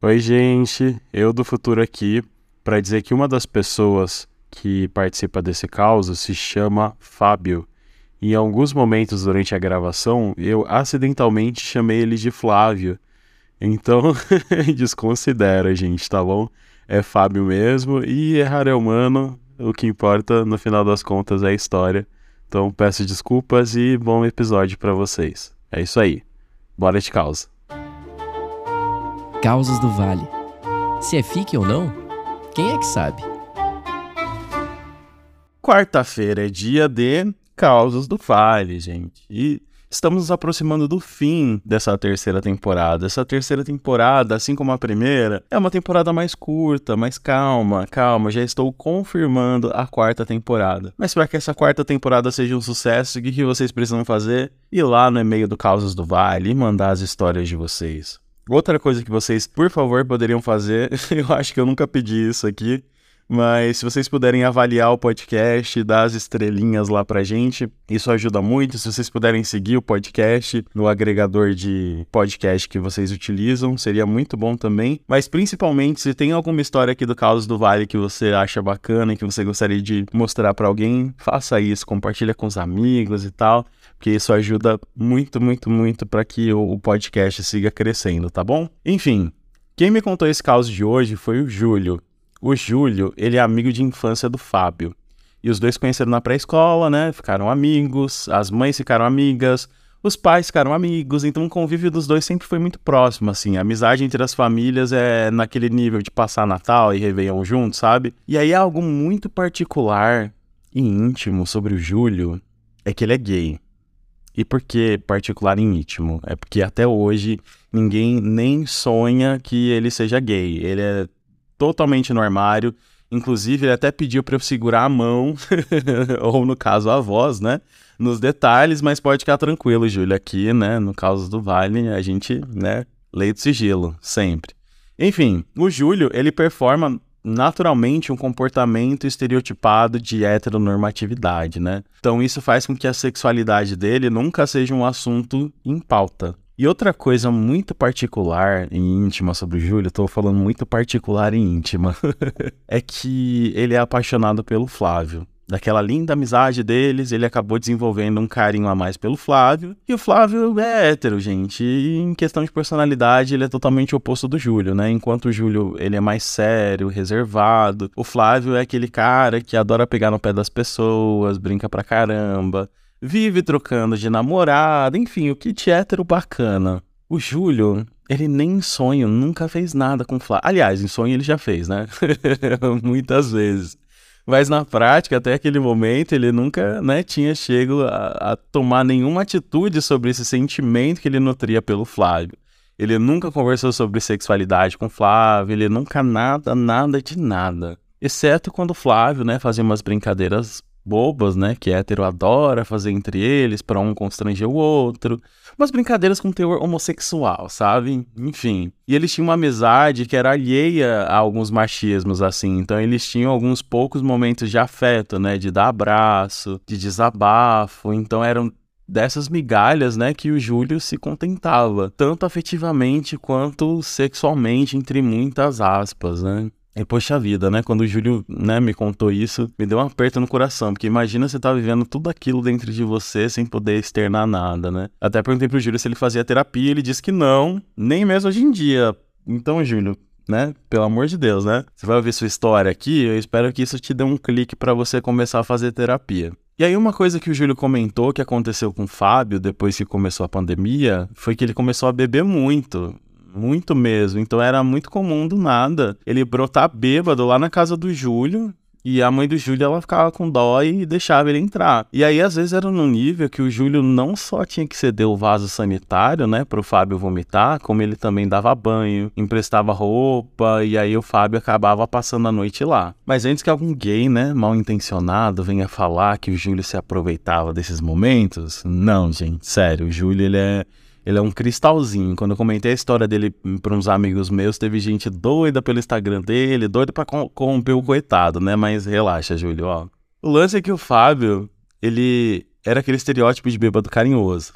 Oi, gente, eu do futuro aqui para dizer que uma das pessoas que participa desse caos se chama Fábio. Em alguns momentos durante a gravação, eu acidentalmente chamei ele de Flávio. Então, desconsidera, gente, tá bom? É Fábio mesmo e errar é humano. O que importa, no final das contas, é a história. Então, peço desculpas e bom episódio para vocês. É isso aí. Bora de causa. Causas do Vale. Se é fique ou não, quem é que sabe? Quarta-feira é dia de Causas do Vale, gente. E estamos nos aproximando do fim dessa terceira temporada. Essa terceira temporada, assim como a primeira, é uma temporada mais curta, mais calma, calma. Já estou confirmando a quarta temporada. Mas para que essa quarta temporada seja um sucesso, o que vocês precisam fazer? Ir lá no e-mail do Causas do Vale e mandar as histórias de vocês. Outra coisa que vocês, por favor, poderiam fazer, eu acho que eu nunca pedi isso aqui, mas se vocês puderem avaliar o podcast, dar as estrelinhas lá pra gente, isso ajuda muito. Se vocês puderem seguir o podcast no agregador de podcast que vocês utilizam, seria muito bom também. Mas principalmente, se tem alguma história aqui do Caos do Vale que você acha bacana e que você gostaria de mostrar para alguém, faça isso, compartilha com os amigos e tal porque isso ajuda muito, muito, muito para que o, podcast siga crescendo, tá bom? Enfim, quem me contou esse caso de hoje foi o Júlio. O Júlio, ele é amigo de infância do Fábio. E os dois conheceram na pré-escola, né? Ficaram amigos, as mães ficaram amigas, os pais ficaram amigos, então o convívio dos dois sempre foi muito próximo, assim. A amizade entre as famílias é naquele nível de passar Natal e Réveillon juntos, sabe? E aí algo muito particular e íntimo sobre o Júlio é que ele é gay. E por que particular em íntimo? É porque até hoje ninguém nem sonha que ele seja gay. Ele é totalmente no armário. Inclusive, ele até pediu para eu segurar a mão, ou no caso a voz, né? Nos detalhes, mas pode ficar tranquilo, Júlio. Aqui, né? No caso do Vale, a gente, né? Lei do sigilo, sempre. Enfim, o Júlio, ele performa naturalmente um comportamento estereotipado de heteronormatividade, né? Então isso faz com que a sexualidade dele nunca seja um assunto em pauta. E outra coisa muito particular e íntima sobre o Júlio, estou falando muito particular e íntima, é que ele é apaixonado pelo Flávio daquela linda amizade deles, ele acabou desenvolvendo um carinho a mais pelo Flávio. E o Flávio é hétero, gente. E em questão de personalidade, ele é totalmente oposto do Júlio, né? Enquanto o Júlio, ele é mais sério, reservado. O Flávio é aquele cara que adora pegar no pé das pessoas, brinca pra caramba. Vive trocando de namorada, enfim, o kit hétero bacana. O Júlio, ele nem em sonho nunca fez nada com o Flávio. Aliás, em sonho ele já fez, né? Muitas vezes. Mas na prática, até aquele momento, ele nunca né, tinha chego a, a, tomar nenhuma atitude sobre esse sentimento que ele nutria pelo Flávio. Ele nunca conversou sobre sexualidade com Flávio, ele nunca nada, nada de nada. Exceto quando o Flávio, né, fazia umas brincadeiras bobas, né, que hétero adora fazer entre eles para um constranger o outro. Umas brincadeiras com teor homossexual, sabe? Enfim. E eles tinham uma amizade que era alheia a alguns machismos, assim. Então eles tinham alguns poucos momentos de afeto, né, de dar abraço, de desabafo. Então eram dessas migalhas, né, que o Júlio se contentava, tanto afetivamente quanto sexualmente, entre muitas aspas, né? E poxa vida, né? Quando o Júlio né, me contou isso, me deu um aperto no coração, porque imagina você tá vivendo tudo aquilo dentro de você sem poder externar nada, né? Até perguntei pro Júlio se ele fazia terapia, ele disse que não, nem mesmo hoje em dia. Então, Júlio, né? Pelo amor de Deus, né? Você vai ouvir sua história aqui, eu espero que isso te dê um clique para você começar a fazer terapia. E aí uma coisa que o Júlio comentou que aconteceu com o Fábio depois que começou a pandemia, foi que ele começou a beber muito muito mesmo. Então era muito comum do nada ele brotar bêbado lá na casa do Júlio. E a mãe do Júlio, ela ficava com dó e deixava ele entrar. E aí, às vezes, era no nível que o Júlio não só tinha que ceder o vaso sanitário, né, pro Fábio vomitar, como ele também dava banho, emprestava roupa, e aí o Fábio acabava passando a noite lá. Mas antes que algum gay, né, mal intencionado, venha falar que o Júlio se aproveitava desses momentos, não, gente, sério, o Júlio, ele é ele é um cristalzinho. Quando eu comentei a história dele para uns amigos meus, teve gente doida pelo Instagram dele, doida para corromper o coitado, né? Mas relaxa, Júlio, ó. O lance é que o Fábio, ele era aquele estereótipo de bêbado carinhoso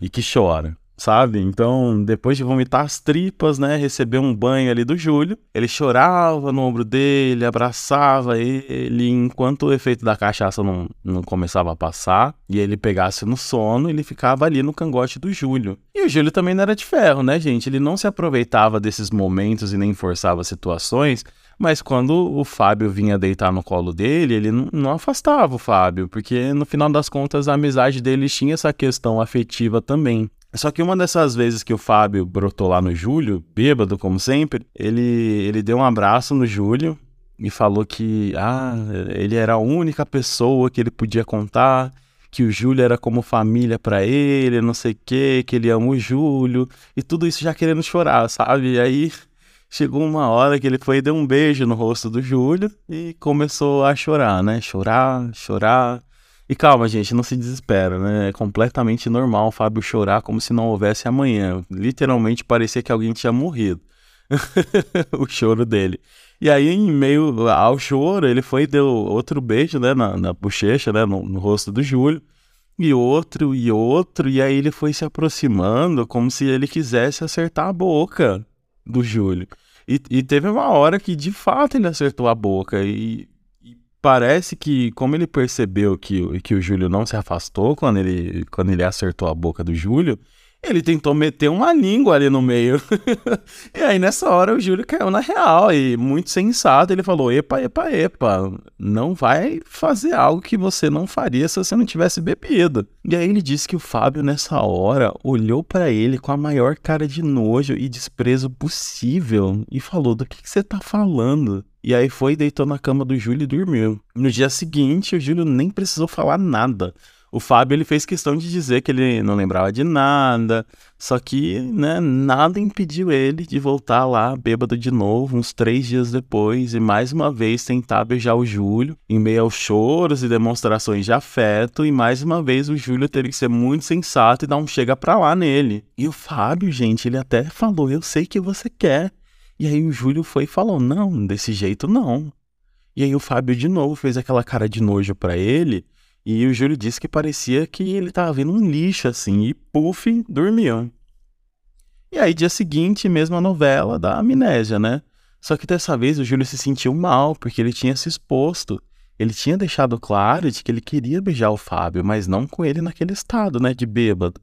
e que chora sabe? Então, depois de vomitar as tripas, né, receber um banho ali do Júlio, ele chorava no ombro dele, abraçava ele, enquanto o efeito da cachaça não, não começava a passar e ele pegasse no sono, ele ficava ali no cangote do Júlio. E o Júlio também não era de ferro, né, gente? Ele não se aproveitava desses momentos e nem forçava situações. Mas quando o Fábio vinha deitar no colo dele, ele não afastava o Fábio, porque no final das contas a amizade deles tinha essa questão afetiva também. Só que uma dessas vezes que o Fábio brotou lá no Júlio, bêbado como sempre, ele, ele deu um abraço no Júlio e falou que ah, ele era a única pessoa que ele podia contar, que o Júlio era como família para ele, não sei o quê, que ele ama o Júlio, e tudo isso já querendo chorar, sabe? E aí chegou uma hora que ele foi e deu um beijo no rosto do Júlio e começou a chorar, né? Chorar, chorar. E calma, gente, não se desespera, né? É completamente normal o Fábio chorar como se não houvesse amanhã. Literalmente parecia que alguém tinha morrido. o choro dele. E aí, em meio ao choro, ele foi e deu outro beijo, né, na, na bochecha, né, no, no rosto do Júlio. E outro, e outro, e aí ele foi se aproximando como se ele quisesse acertar a boca do Júlio. E, e, teve uma hora que de fato ele acertou a boca. E, parece que, como ele percebeu que, que o Júlio não se afastou quando ele, quando ele acertou a boca do Júlio, ele tentou meter uma língua ali no meio. e aí, nessa hora, o Júlio caiu na real. E muito sensato, ele falou: Epa, epa, epa, não vai fazer algo que você não faria se você não tivesse bebido. E aí, ele disse que o Fábio, nessa hora, olhou para ele com a maior cara de nojo e desprezo possível e falou: Do que, que você tá falando? E aí foi, deitou na cama do Júlio e dormiu. No dia seguinte, o Júlio nem precisou falar nada. O Fábio ele fez questão de dizer que ele não lembrava de nada, só que né, nada impediu ele de voltar lá bêbado de novo, uns três dias depois, e mais uma vez tentar beijar o Júlio, em meio aos choros e demonstrações de afeto, e mais uma vez o Júlio teve que ser muito sensato e dar um chega pra lá nele. E o Fábio, gente, ele até falou: Eu sei que você quer. E aí o Júlio foi e falou: Não, desse jeito não. E aí o Fábio de novo fez aquela cara de nojo para ele e o Júlio disse que parecia que ele tava vendo um lixo assim, e puf, dormiu. E aí, dia seguinte, mesma novela da amnésia, né? Só que dessa vez o Júlio se sentiu mal, porque ele tinha se exposto. Ele tinha deixado claro de que ele queria beijar o Fábio, mas não com ele naquele estado, né, de bêbado.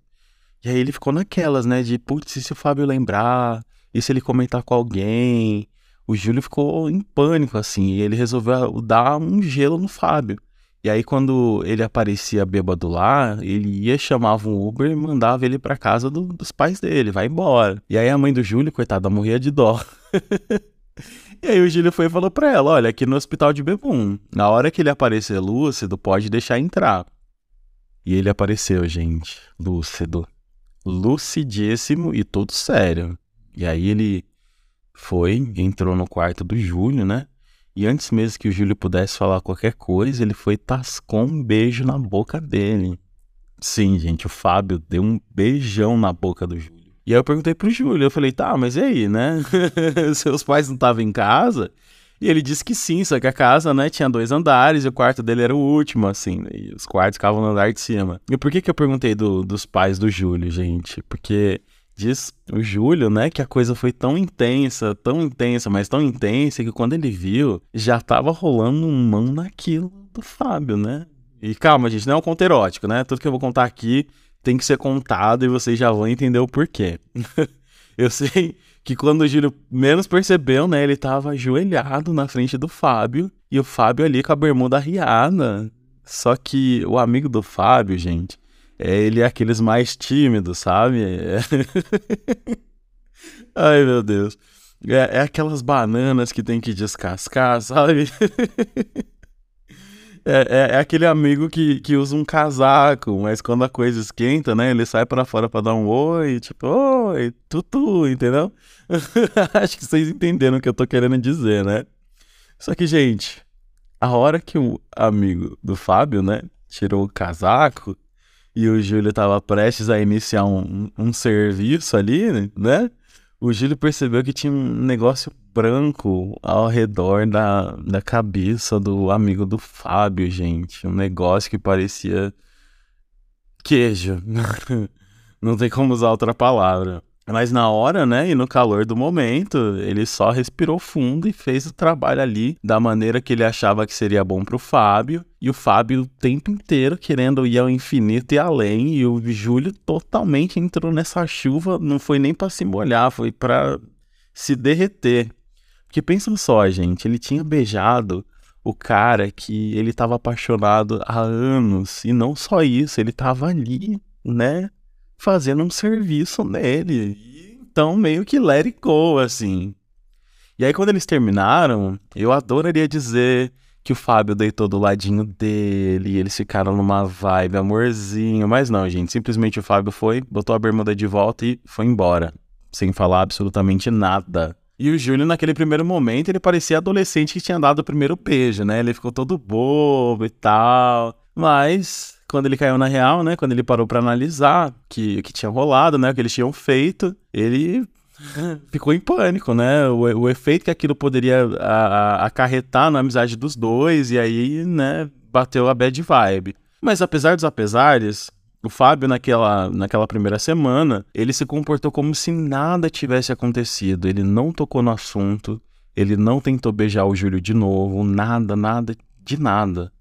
E aí ele ficou naquelas, né, de putz, e se o Fábio lembrar? E se ele comentar com alguém? O Júlio ficou em pânico, assim, e ele resolveu dar um gelo no Fábio. E aí, quando ele aparecia bêbado lá, ele ia, chamava um Uber e mandava ele pra casa do, dos pais dele, vai embora. E aí a mãe do Júlio, coitada, morria de dó. e aí o Júlio foi e falou pra ela, olha, aqui no hospital de Bebum, na hora que ele aparecer lúcido, pode deixar entrar. E ele apareceu, gente, lúcido. Lucidíssimo e todo sério. E aí ele foi, entrou no quarto do Júlio, né? E antes mesmo que o Júlio pudesse falar qualquer coisa, ele foi tascou um beijo na boca dele. Sim, gente, o Fábio deu um beijão na boca do Júlio. E aí eu perguntei pro Júlio, eu falei, tá, mas e aí, né? Seus pais não estavam em casa? E ele disse que sim, só que a casa, né, tinha dois andares e o quarto dele era o último, assim, e os quartos ficavam no andar de cima. E por que que eu perguntei do, dos pais do Júlio, gente? Porque diz o Júlio, né, que a coisa foi tão intensa, tão intensa, mas tão intensa que quando ele viu, já tava rolando um mão naquilo do Fábio, né? E calma, gente, não é um conto erótico, né? Tudo que eu vou contar aqui tem que ser contado e vocês já vão entender o porquê. eu sei que quando o Júlio menos percebeu, né, ele tava ajoelhado na frente do Fábio e o Fábio ali com a bermuda arriada. Só que o amigo do Fábio, gente, ele é aqueles mais tímidos, sabe? É... Ai, meu Deus. É, é, aquelas bananas que tem que descascar, sabe? é, é, é, aquele amigo que, que usa um casaco, mas quando a coisa esquenta, né? Ele sai para fora para dar um oi, tipo, oi, tutu, entendeu? Acho que vocês entenderam o que eu tô querendo dizer, né? Só que, gente, a hora que o amigo do Fábio, né, tirou o casaco, e o Júlio estava prestes a iniciar um, um serviço ali, né? O Júlio percebeu que tinha um negócio branco ao redor da, da cabeça do amigo do Fábio, gente. Um negócio que parecia queijo. não tem como usar outra palavra. Mas na hora, né, e no calor do momento, ele só respirou fundo e fez o trabalho ali da maneira que ele achava que seria bom pro Fábio. E o Fábio o tempo inteiro querendo ir ao infinito e além. E o Júlio totalmente entrou nessa chuva, não foi nem para se molhar, foi para se derreter. Porque pensa só, gente, ele tinha beijado o cara que ele estava apaixonado há anos. E não só isso, ele estava ali, né? Fazendo um serviço nele. Então, meio que let it go, assim. E aí, quando eles terminaram, eu adoraria dizer que o Fábio deitou do ladinho dele, e eles ficaram numa vibe amorzinho, mas não, gente, simplesmente o Fábio foi, botou a bermuda de volta e foi embora, sem falar absolutamente nada. E o Júlio, naquele primeiro momento, ele parecia adolescente que tinha dado o primeiro beijo, né? Ele ficou todo bobo e tal. Mas quando ele caiu na real, né? Quando ele parou para analisar que que tinha rolado, né? O que eles tinham feito, ele ficou em pânico, né? O, o efeito que aquilo poderia a, a, acarretar na amizade dos dois, e aí, né, bateu a bad vibe. Mas apesar dos apesares, o Fábio, naquela, naquela primeira semana, ele se comportou como se nada tivesse acontecido. Ele não tocou no assunto, ele não tentou beijar o Júlio de novo, nada, nada, de nada.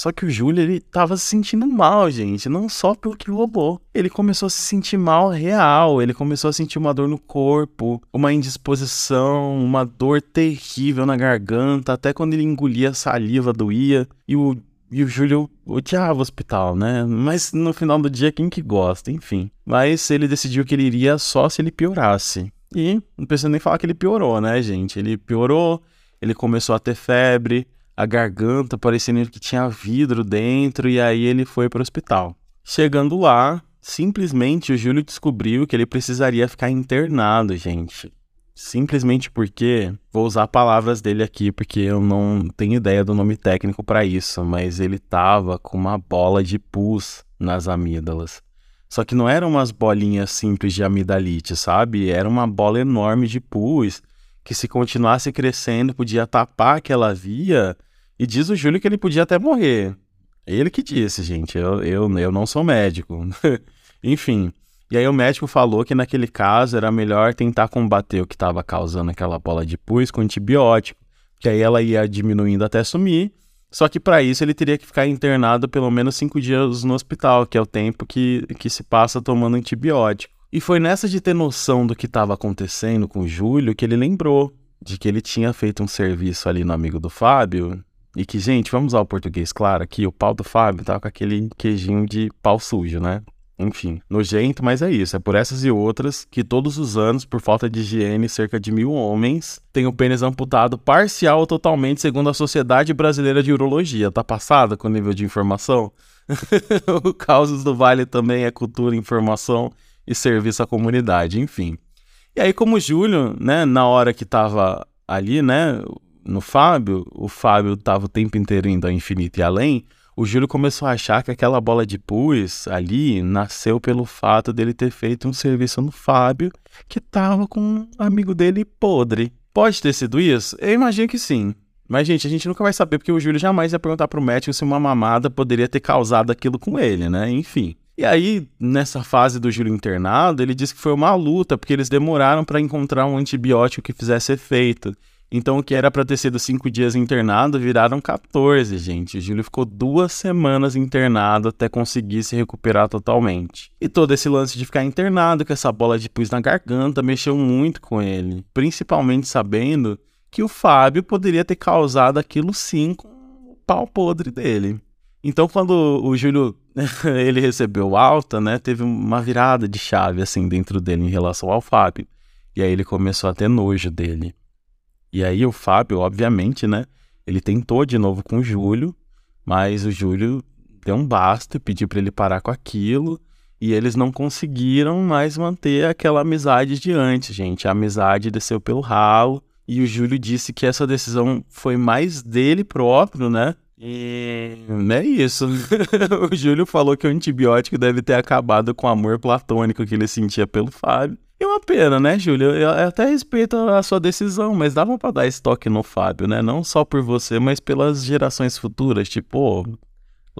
Só que o Júlio, ele tava se sentindo mal, gente, não só pelo que roubou. Ele começou a se sentir mal real, ele começou a sentir uma dor no corpo, uma indisposição, uma dor terrível na garganta, até quando ele engolia saliva doía. E o, e o Júlio odiava o hospital, né? Mas no final do dia, quem que gosta, enfim. Mas ele decidiu que ele iria só se ele piorasse. E não precisa nem falar que ele piorou, né, gente? Ele piorou, ele começou a ter febre, a garganta, parecendo que tinha vidro dentro, e aí ele foi para o hospital. Chegando lá, simplesmente o Júlio descobriu que ele precisaria ficar internado, gente. Simplesmente porque, vou usar palavras dele aqui porque eu não tenho ideia do nome técnico para isso, mas ele tava com uma bola de pus nas amígdalas. Só que não eram umas bolinhas simples de amidalite, sabe? Era uma bola enorme de pus que se continuasse crescendo podia tapar aquela via e diz o Júlio que ele podia até morrer. Ele que disse, gente. Eu, eu, eu não sou médico. Enfim. E aí o médico falou que naquele caso era melhor tentar combater o que estava causando aquela bola de pus com antibiótico, que aí ela ia diminuindo até sumir. Só que para isso ele teria que ficar internado pelo menos cinco dias no hospital, que é o tempo que, que se passa tomando antibiótico. E foi nessa de ter noção do que estava acontecendo com o Júlio que ele lembrou de que ele tinha feito um serviço ali no amigo do Fábio e que, gente, vamos usar o português claro aqui, o pau do Fábio tá com aquele queijinho de pau sujo, né? Enfim, nojento, mas é isso. É por essas e outras que todos os anos, por falta de higiene, cerca de mil homens têm o pênis amputado parcial ou totalmente, segundo a Sociedade Brasileira de Urologia. Tá passada com o nível de informação? o Causos do Vale também é cultura, informação e serviço à comunidade, enfim. E aí, como o Júlio, né, na hora que tava ali, né, no Fábio, o Fábio tava o tempo inteiro indo ao infinito e além, o Júlio começou a achar que aquela bola de pus ali nasceu pelo fato dele ter feito um serviço no Fábio que tava com um amigo dele podre. Pode ter sido isso? Eu imagino que sim. Mas, gente, a gente nunca vai saber porque o Júlio jamais ia perguntar pro médico se uma mamada poderia ter causado aquilo com ele, né? Enfim. E aí, nessa fase do Júlio internado, ele disse que foi uma luta, porque eles demoraram para encontrar um antibiótico que fizesse efeito. Então, o que era para ter sido cinco dias internado viraram 14, gente. O Júlio ficou duas semanas internado até conseguir se recuperar totalmente. E todo esse lance de ficar internado com essa bola de pus na garganta mexeu muito com ele, principalmente sabendo que o Fábio poderia ter causado aquilo sim com o pau podre dele. Então, quando o Júlio ele recebeu alta, né, teve uma virada de chave assim dentro dele em relação ao Fábio. E aí ele começou a ter nojo dele. E aí o Fábio, obviamente, né? Ele tentou de novo com o Júlio, mas o Júlio deu um basta pediu para ele parar com aquilo. E eles não conseguiram mais manter aquela amizade de antes, gente. A amizade desceu pelo ralo. E o Júlio disse que essa decisão foi mais dele próprio, né? E é isso. o Júlio falou que o antibiótico deve ter acabado com o amor platônico que ele sentia pelo Fábio. E uma pena, né, Júlio? Eu até respeito a sua decisão, mas dava pra dar estoque no Fábio, né? Não só por você, mas pelas gerações futuras. Tipo,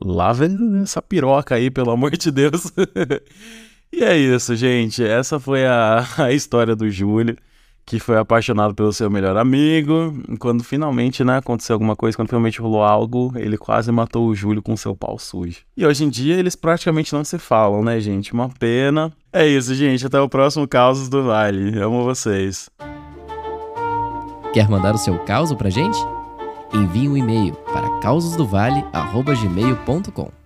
lava essa piroca aí, pelo amor de Deus. E é isso, gente. Essa foi a, a história do Júlio, que foi apaixonado pelo seu melhor amigo. Quando finalmente, né, aconteceu alguma coisa, quando finalmente rolou algo, ele quase matou o Júlio com seu pau sujo. E hoje em dia eles praticamente não se falam, né, gente? Uma pena. É isso, gente. Até o próximo Causos do Vale. Amo vocês. Quer mandar o seu caos pra gente? Envie um e-mail para causosdovale.gmail.com